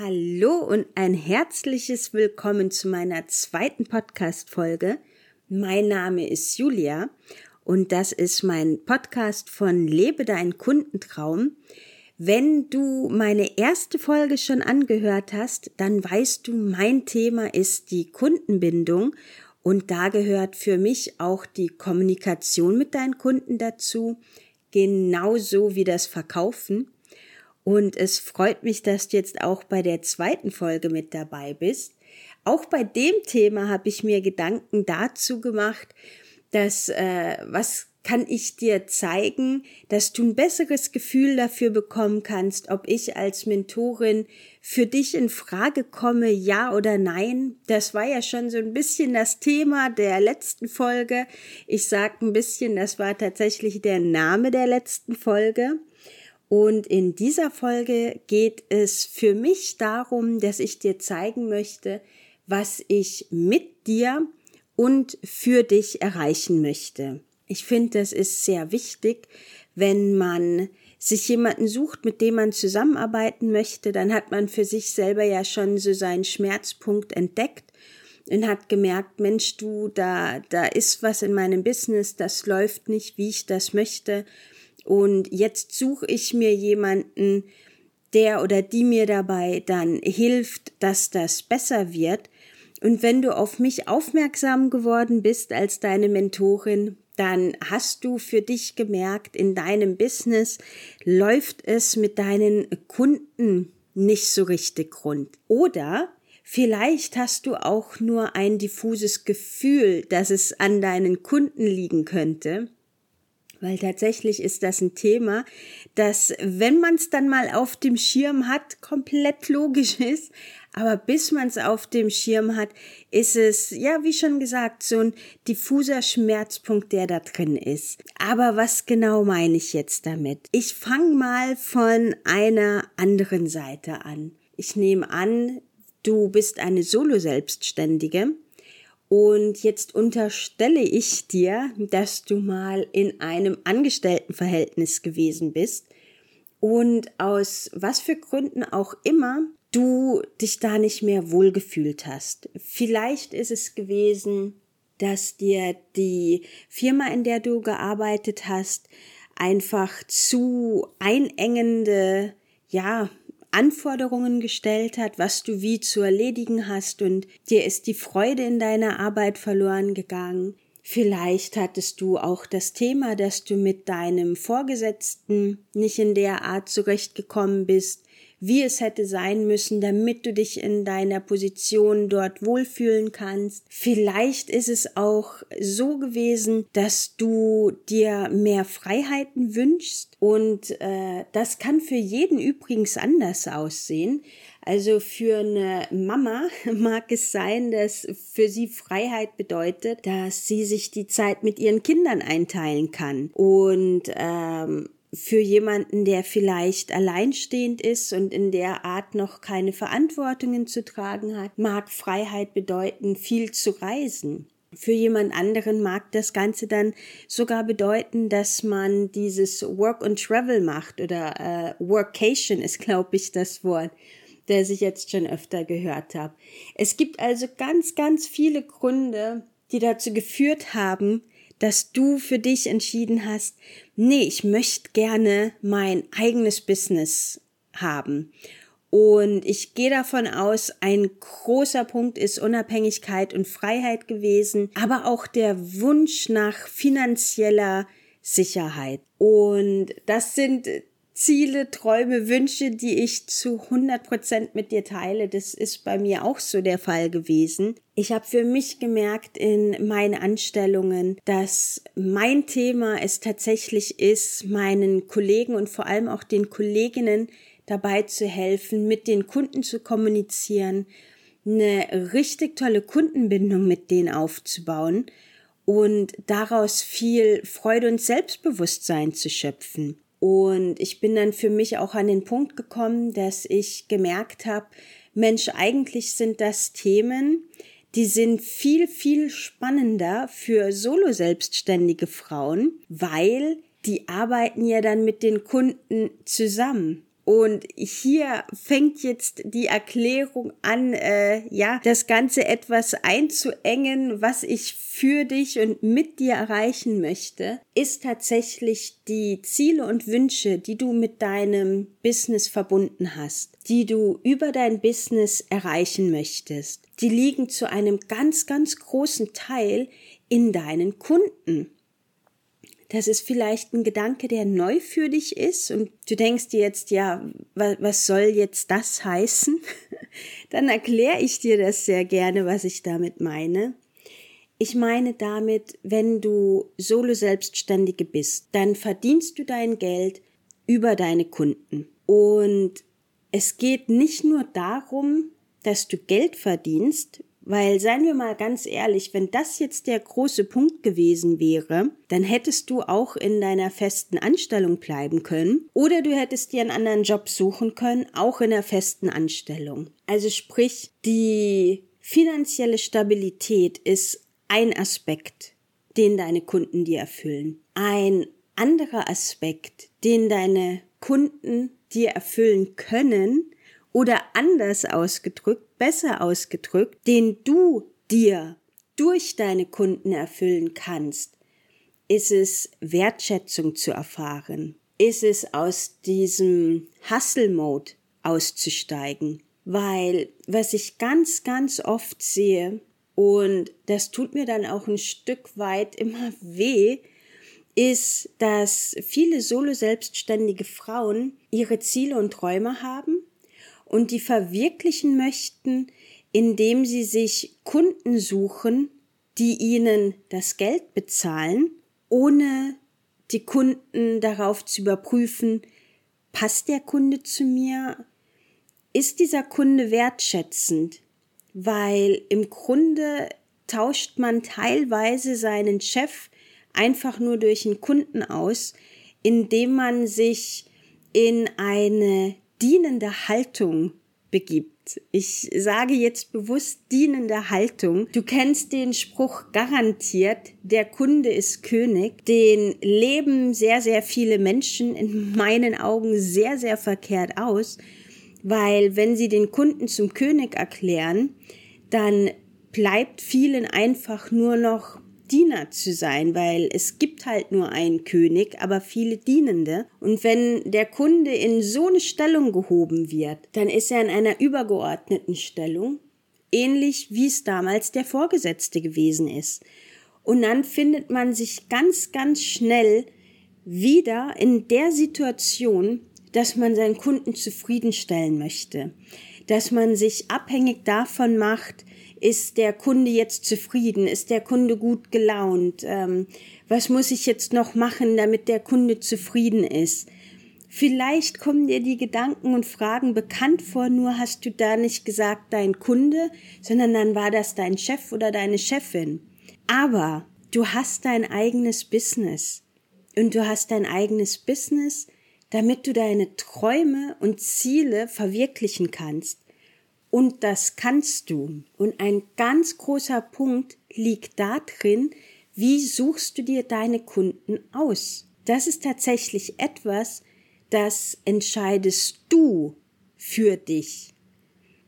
Hallo und ein herzliches Willkommen zu meiner zweiten Podcast-Folge. Mein Name ist Julia und das ist mein Podcast von Lebe deinen Kundentraum. Wenn du meine erste Folge schon angehört hast, dann weißt du, mein Thema ist die Kundenbindung und da gehört für mich auch die Kommunikation mit deinen Kunden dazu, genauso wie das Verkaufen. Und es freut mich, dass du jetzt auch bei der zweiten Folge mit dabei bist. Auch bei dem Thema habe ich mir Gedanken dazu gemacht, dass äh, was kann ich dir zeigen, dass du ein besseres Gefühl dafür bekommen kannst, ob ich als Mentorin für dich in Frage komme, ja oder nein. Das war ja schon so ein bisschen das Thema der letzten Folge. Ich sag ein bisschen, das war tatsächlich der Name der letzten Folge. Und in dieser Folge geht es für mich darum, dass ich dir zeigen möchte, was ich mit dir und für dich erreichen möchte. Ich finde, das ist sehr wichtig, wenn man sich jemanden sucht, mit dem man zusammenarbeiten möchte, dann hat man für sich selber ja schon so seinen Schmerzpunkt entdeckt und hat gemerkt, Mensch, du, da, da ist was in meinem Business, das läuft nicht, wie ich das möchte. Und jetzt suche ich mir jemanden, der oder die mir dabei dann hilft, dass das besser wird. Und wenn du auf mich aufmerksam geworden bist als deine Mentorin, dann hast du für dich gemerkt, in deinem Business läuft es mit deinen Kunden nicht so richtig rund. Oder vielleicht hast du auch nur ein diffuses Gefühl, dass es an deinen Kunden liegen könnte weil tatsächlich ist das ein Thema, das, wenn man es dann mal auf dem Schirm hat, komplett logisch ist. Aber bis man es auf dem Schirm hat, ist es, ja, wie schon gesagt, so ein diffuser Schmerzpunkt, der da drin ist. Aber was genau meine ich jetzt damit? Ich fange mal von einer anderen Seite an. Ich nehme an, du bist eine Solo-Selbstständige und jetzt unterstelle ich dir, dass du mal in einem Angestelltenverhältnis gewesen bist und aus was für Gründen auch immer du dich da nicht mehr wohlgefühlt hast. Vielleicht ist es gewesen, dass dir die Firma, in der du gearbeitet hast, einfach zu einengende, ja, Anforderungen gestellt hat, was du wie zu erledigen hast und dir ist die Freude in deiner Arbeit verloren gegangen. Vielleicht hattest du auch das Thema, dass du mit deinem Vorgesetzten nicht in der Art zurechtgekommen bist, wie es hätte sein müssen, damit du dich in deiner Position dort wohlfühlen kannst. Vielleicht ist es auch so gewesen, dass du dir mehr Freiheiten wünschst und äh, das kann für jeden übrigens anders aussehen. Also für eine Mama mag es sein, dass für sie Freiheit bedeutet, dass sie sich die Zeit mit ihren Kindern einteilen kann. Und ähm, für jemanden, der vielleicht alleinstehend ist und in der Art noch keine Verantwortungen zu tragen hat, mag Freiheit bedeuten, viel zu reisen. Für jemand anderen mag das Ganze dann sogar bedeuten, dass man dieses Work and Travel macht oder äh, Workation ist, glaube ich, das Wort, das ich jetzt schon öfter gehört habe. Es gibt also ganz, ganz viele Gründe, die dazu geführt haben, dass du für dich entschieden hast, nee, ich möchte gerne mein eigenes Business haben. Und ich gehe davon aus, ein großer Punkt ist Unabhängigkeit und Freiheit gewesen, aber auch der Wunsch nach finanzieller Sicherheit. Und das sind Ziele, Träume, Wünsche, die ich zu 100 Prozent mit dir teile. Das ist bei mir auch so der Fall gewesen. Ich habe für mich gemerkt in meinen Anstellungen, dass mein Thema es tatsächlich ist, meinen Kollegen und vor allem auch den Kolleginnen dabei zu helfen, mit den Kunden zu kommunizieren, eine richtig tolle Kundenbindung mit denen aufzubauen und daraus viel Freude und Selbstbewusstsein zu schöpfen. Und ich bin dann für mich auch an den Punkt gekommen, dass ich gemerkt habe, Mensch, eigentlich sind das Themen, die sind viel, viel spannender für solo-selbstständige Frauen, weil die arbeiten ja dann mit den Kunden zusammen. Und hier fängt jetzt die Erklärung an, äh, ja, das Ganze etwas einzuengen, was ich für dich und mit dir erreichen möchte, ist tatsächlich die Ziele und Wünsche, die du mit deinem Business verbunden hast, die du über dein Business erreichen möchtest. Die liegen zu einem ganz, ganz großen Teil in deinen Kunden. Das ist vielleicht ein Gedanke, der neu für dich ist und du denkst dir jetzt, ja, was soll jetzt das heißen? Dann erkläre ich dir das sehr gerne, was ich damit meine. Ich meine damit, wenn du Solo Selbstständige bist, dann verdienst du dein Geld über deine Kunden. Und es geht nicht nur darum, dass du Geld verdienst, weil, seien wir mal ganz ehrlich, wenn das jetzt der große Punkt gewesen wäre, dann hättest du auch in deiner festen Anstellung bleiben können oder du hättest dir einen anderen Job suchen können, auch in der festen Anstellung. Also sprich, die finanzielle Stabilität ist ein Aspekt, den deine Kunden dir erfüllen. Ein anderer Aspekt, den deine Kunden dir erfüllen können, oder anders ausgedrückt, besser ausgedrückt, den du dir durch deine Kunden erfüllen kannst, ist es Wertschätzung zu erfahren, ist es aus diesem Hustle-Mode auszusteigen, weil was ich ganz, ganz oft sehe, und das tut mir dann auch ein Stück weit immer weh, ist, dass viele solo-selbstständige Frauen ihre Ziele und Träume haben und die verwirklichen möchten, indem sie sich Kunden suchen, die ihnen das Geld bezahlen, ohne die Kunden darauf zu überprüfen, passt der Kunde zu mir? Ist dieser Kunde wertschätzend? Weil im Grunde tauscht man teilweise seinen Chef einfach nur durch einen Kunden aus, indem man sich in eine dienende Haltung begibt. Ich sage jetzt bewusst dienende Haltung. Du kennst den Spruch garantiert, der Kunde ist König. Den leben sehr, sehr viele Menschen in meinen Augen sehr, sehr verkehrt aus, weil wenn sie den Kunden zum König erklären, dann bleibt vielen einfach nur noch Diener zu sein, weil es gibt halt nur einen König, aber viele Dienende. Und wenn der Kunde in so eine Stellung gehoben wird, dann ist er in einer übergeordneten Stellung, ähnlich wie es damals der Vorgesetzte gewesen ist. Und dann findet man sich ganz, ganz schnell wieder in der Situation, dass man seinen Kunden zufriedenstellen möchte, dass man sich abhängig davon macht, ist der Kunde jetzt zufrieden? Ist der Kunde gut gelaunt? Ähm, was muss ich jetzt noch machen, damit der Kunde zufrieden ist? Vielleicht kommen dir die Gedanken und Fragen bekannt vor, nur hast du da nicht gesagt dein Kunde, sondern dann war das dein Chef oder deine Chefin. Aber du hast dein eigenes Business. Und du hast dein eigenes Business, damit du deine Träume und Ziele verwirklichen kannst. Und das kannst du. Und ein ganz großer Punkt liegt darin, wie suchst du dir deine Kunden aus? Das ist tatsächlich etwas, das entscheidest du für dich.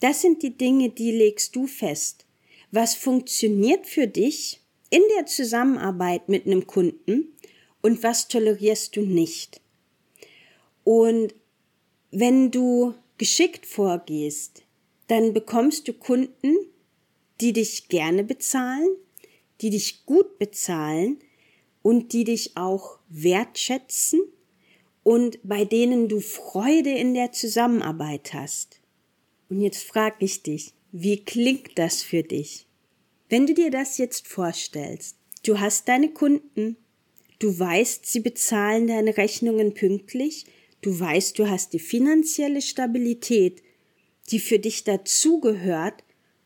Das sind die Dinge, die legst du fest. Was funktioniert für dich in der Zusammenarbeit mit einem Kunden und was tolerierst du nicht? Und wenn du geschickt vorgehst, dann bekommst du Kunden, die dich gerne bezahlen, die dich gut bezahlen und die dich auch wertschätzen und bei denen du Freude in der Zusammenarbeit hast. Und jetzt frag ich dich, wie klingt das für dich? Wenn du dir das jetzt vorstellst, du hast deine Kunden, du weißt, sie bezahlen deine Rechnungen pünktlich, du weißt, du hast die finanzielle Stabilität, die für dich dazugehört,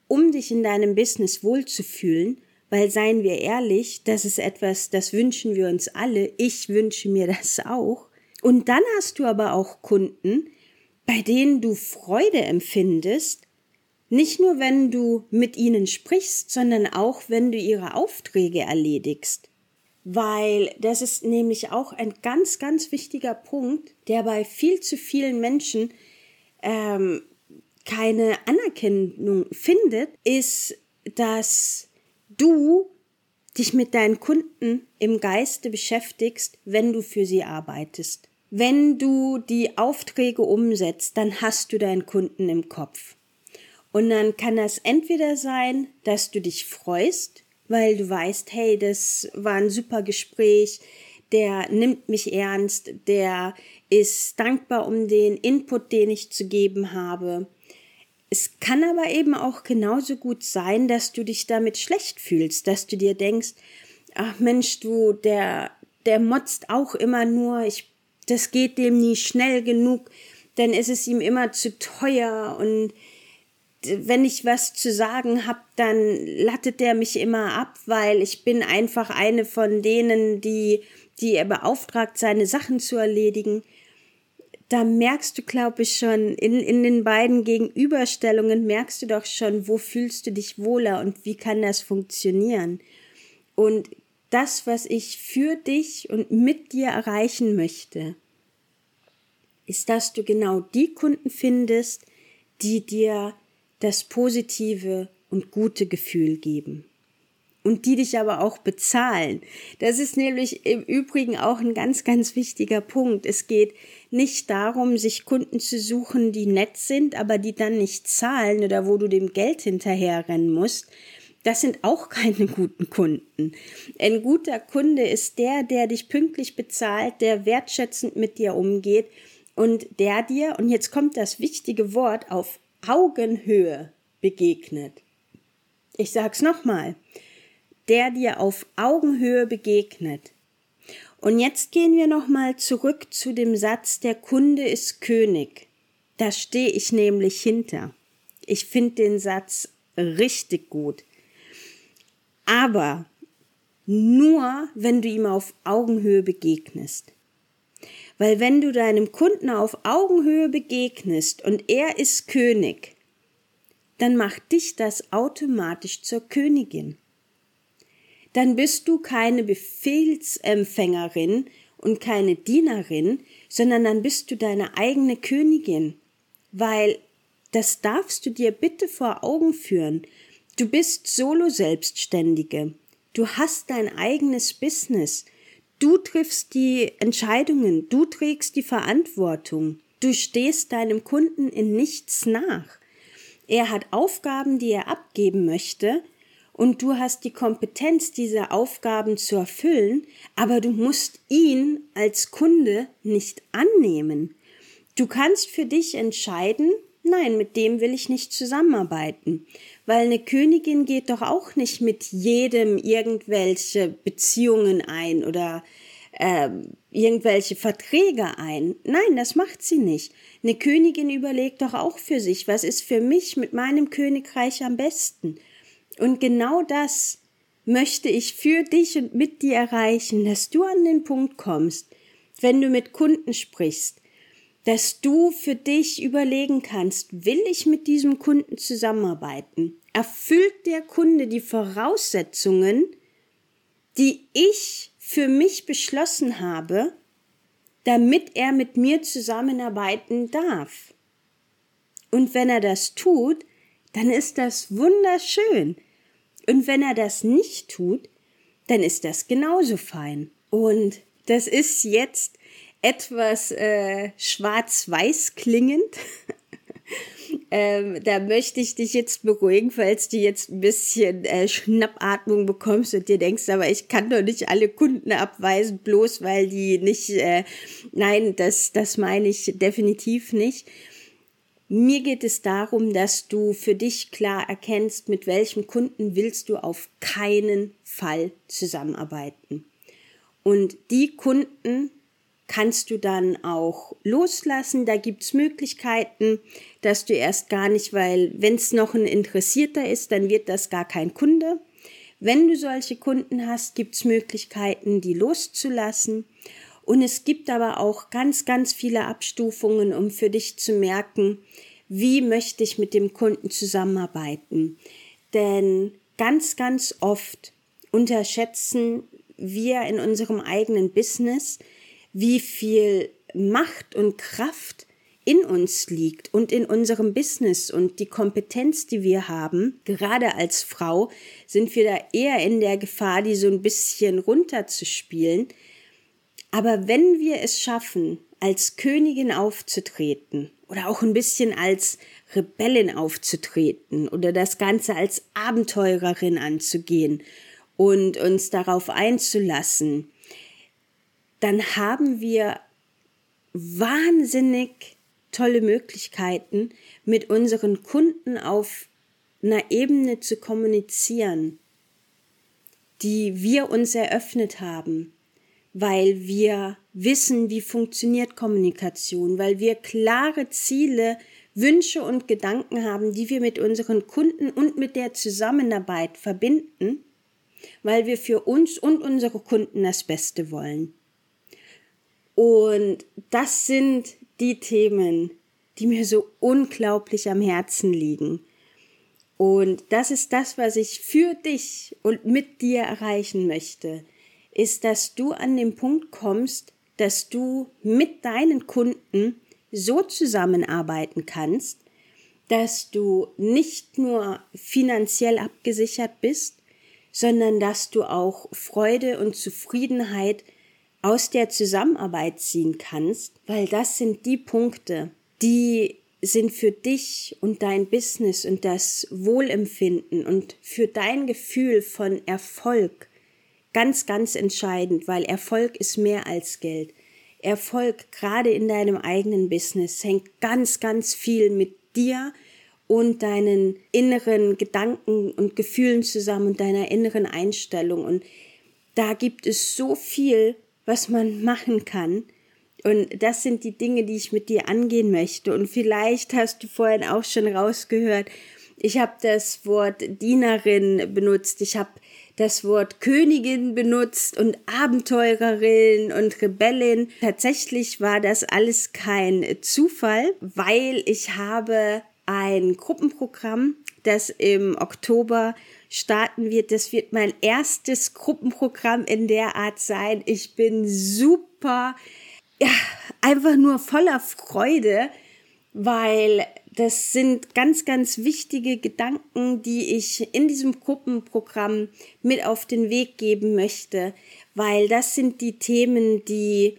um dich in deinem Business wohlzufühlen, weil seien wir ehrlich, das ist etwas, das wünschen wir uns alle, ich wünsche mir das auch. Und dann hast du aber auch Kunden, bei denen du Freude empfindest, nicht nur wenn du mit ihnen sprichst, sondern auch wenn du ihre Aufträge erledigst. weil das ist nämlich auch ein ganz, ganz wichtiger Punkt, der bei viel zu vielen Menschen ähm, keine Anerkennung findet, ist, dass du dich mit deinen Kunden im Geiste beschäftigst, wenn du für sie arbeitest. Wenn du die Aufträge umsetzt, dann hast du deinen Kunden im Kopf. Und dann kann das entweder sein, dass du dich freust, weil du weißt, hey, das war ein super Gespräch, der nimmt mich ernst, der ist dankbar um den Input, den ich zu geben habe. Es kann aber eben auch genauso gut sein, dass du dich damit schlecht fühlst, dass du dir denkst, ach Mensch, du, der, der motzt auch immer nur, ich, das geht dem nie schnell genug, dann ist es ihm immer zu teuer und wenn ich was zu sagen hab, dann lattet der mich immer ab, weil ich bin einfach eine von denen, die, die er beauftragt, seine Sachen zu erledigen da merkst du, glaube ich, schon in, in den beiden Gegenüberstellungen merkst du doch schon, wo fühlst du dich wohler und wie kann das funktionieren. Und das, was ich für dich und mit dir erreichen möchte, ist, dass du genau die Kunden findest, die dir das positive und gute Gefühl geben und die dich aber auch bezahlen. Das ist nämlich im Übrigen auch ein ganz, ganz wichtiger Punkt. Es geht nicht darum, sich Kunden zu suchen, die nett sind, aber die dann nicht zahlen oder wo du dem Geld hinterherrennen musst. Das sind auch keine guten Kunden. Ein guter Kunde ist der, der dich pünktlich bezahlt, der wertschätzend mit dir umgeht und der dir, und jetzt kommt das wichtige Wort, auf Augenhöhe begegnet. Ich sag's nochmal der dir auf Augenhöhe begegnet. Und jetzt gehen wir nochmal zurück zu dem Satz, der Kunde ist König. Da stehe ich nämlich hinter. Ich finde den Satz richtig gut. Aber nur, wenn du ihm auf Augenhöhe begegnest. Weil wenn du deinem Kunden auf Augenhöhe begegnest und er ist König, dann macht dich das automatisch zur Königin dann bist du keine Befehlsempfängerin und keine Dienerin, sondern dann bist du deine eigene Königin, weil das darfst du dir bitte vor Augen führen. Du bist solo Selbstständige. Du hast dein eigenes Business. Du triffst die Entscheidungen. Du trägst die Verantwortung. Du stehst deinem Kunden in nichts nach. Er hat Aufgaben, die er abgeben möchte, und du hast die Kompetenz, diese Aufgaben zu erfüllen, aber du musst ihn als Kunde nicht annehmen. Du kannst für dich entscheiden, nein, mit dem will ich nicht zusammenarbeiten, weil eine Königin geht doch auch nicht mit jedem irgendwelche Beziehungen ein oder äh, irgendwelche Verträge ein. Nein, das macht sie nicht. Eine Königin überlegt doch auch für sich, was ist für mich mit meinem Königreich am besten. Und genau das möchte ich für dich und mit dir erreichen, dass du an den Punkt kommst, wenn du mit Kunden sprichst, dass du für dich überlegen kannst, will ich mit diesem Kunden zusammenarbeiten? Erfüllt der Kunde die Voraussetzungen, die ich für mich beschlossen habe, damit er mit mir zusammenarbeiten darf? Und wenn er das tut, dann ist das wunderschön. Und wenn er das nicht tut, dann ist das genauso fein. Und das ist jetzt etwas äh, schwarz-weiß klingend. ähm, da möchte ich dich jetzt beruhigen, falls du jetzt ein bisschen äh, Schnappatmung bekommst und dir denkst, aber ich kann doch nicht alle Kunden abweisen, bloß weil die nicht, äh, nein, das, das meine ich definitiv nicht. Mir geht es darum, dass du für dich klar erkennst, mit welchem Kunden willst du auf keinen Fall zusammenarbeiten. Und die Kunden kannst du dann auch loslassen. Da gibt's Möglichkeiten, dass du erst gar nicht, weil wenn es noch ein Interessierter ist, dann wird das gar kein Kunde. Wenn du solche Kunden hast, gibt's Möglichkeiten, die loszulassen. Und es gibt aber auch ganz, ganz viele Abstufungen, um für dich zu merken, wie möchte ich mit dem Kunden zusammenarbeiten. Denn ganz, ganz oft unterschätzen wir in unserem eigenen Business, wie viel Macht und Kraft in uns liegt und in unserem Business und die Kompetenz, die wir haben. Gerade als Frau sind wir da eher in der Gefahr, die so ein bisschen runterzuspielen. Aber wenn wir es schaffen, als Königin aufzutreten oder auch ein bisschen als Rebellin aufzutreten oder das Ganze als Abenteurerin anzugehen und uns darauf einzulassen, dann haben wir wahnsinnig tolle Möglichkeiten, mit unseren Kunden auf einer Ebene zu kommunizieren, die wir uns eröffnet haben, weil wir wissen, wie funktioniert Kommunikation, weil wir klare Ziele, Wünsche und Gedanken haben, die wir mit unseren Kunden und mit der Zusammenarbeit verbinden, weil wir für uns und unsere Kunden das Beste wollen. Und das sind die Themen, die mir so unglaublich am Herzen liegen. Und das ist das, was ich für dich und mit dir erreichen möchte, ist, dass du an den Punkt kommst, dass du mit deinen Kunden so zusammenarbeiten kannst, dass du nicht nur finanziell abgesichert bist, sondern dass du auch Freude und Zufriedenheit aus der Zusammenarbeit ziehen kannst, weil das sind die Punkte, die sind für dich und dein Business und das Wohlempfinden und für dein Gefühl von Erfolg ganz, ganz entscheidend, weil Erfolg ist mehr als Geld. Erfolg gerade in deinem eigenen Business hängt ganz, ganz viel mit dir und deinen inneren Gedanken und Gefühlen zusammen und deiner inneren Einstellung. Und da gibt es so viel, was man machen kann. Und das sind die Dinge, die ich mit dir angehen möchte. Und vielleicht hast du vorhin auch schon rausgehört, ich habe das Wort Dienerin benutzt, ich habe das Wort Königin benutzt und Abenteurerin und Rebellin. Tatsächlich war das alles kein Zufall, weil ich habe ein Gruppenprogramm, das im Oktober starten wird. Das wird mein erstes Gruppenprogramm in der Art sein. Ich bin super, ja, einfach nur voller Freude, weil das sind ganz, ganz wichtige Gedanken, die ich in diesem Gruppenprogramm mit auf den Weg geben möchte, weil das sind die Themen, die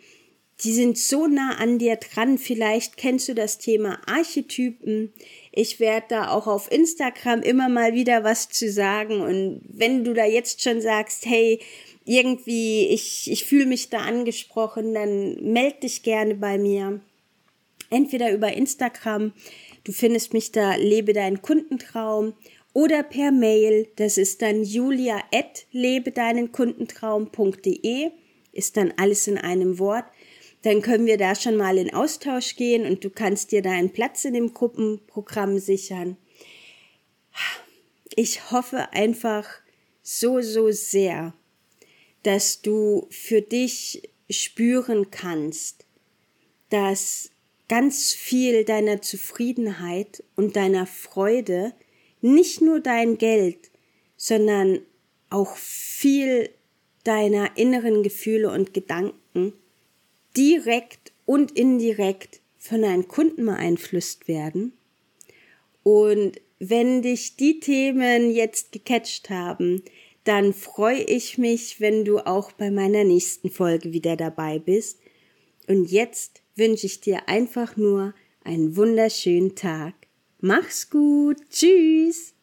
die sind so nah an dir dran. Vielleicht kennst du das Thema Archetypen. Ich werde da auch auf Instagram immer mal wieder was zu sagen. Und wenn du da jetzt schon sagst, hey, irgendwie, ich, ich fühle mich da angesprochen, dann melde dich gerne bei mir. Entweder über Instagram, du findest mich da, lebe deinen Kundentraum, oder per Mail, das ist dann julia at lebedeinenkundentraum.de, ist dann alles in einem Wort. Dann können wir da schon mal in Austausch gehen und du kannst dir da einen Platz in dem Gruppenprogramm sichern. Ich hoffe einfach so, so sehr, dass du für dich spüren kannst, dass ganz viel deiner Zufriedenheit und deiner Freude nicht nur dein Geld, sondern auch viel deiner inneren Gefühle und Gedanken direkt und indirekt von deinen Kunden beeinflusst werden. Und wenn dich die Themen jetzt gecatcht haben, dann freue ich mich, wenn du auch bei meiner nächsten Folge wieder dabei bist. Und jetzt wünsche ich dir einfach nur einen wunderschönen Tag. Mach's gut. Tschüss.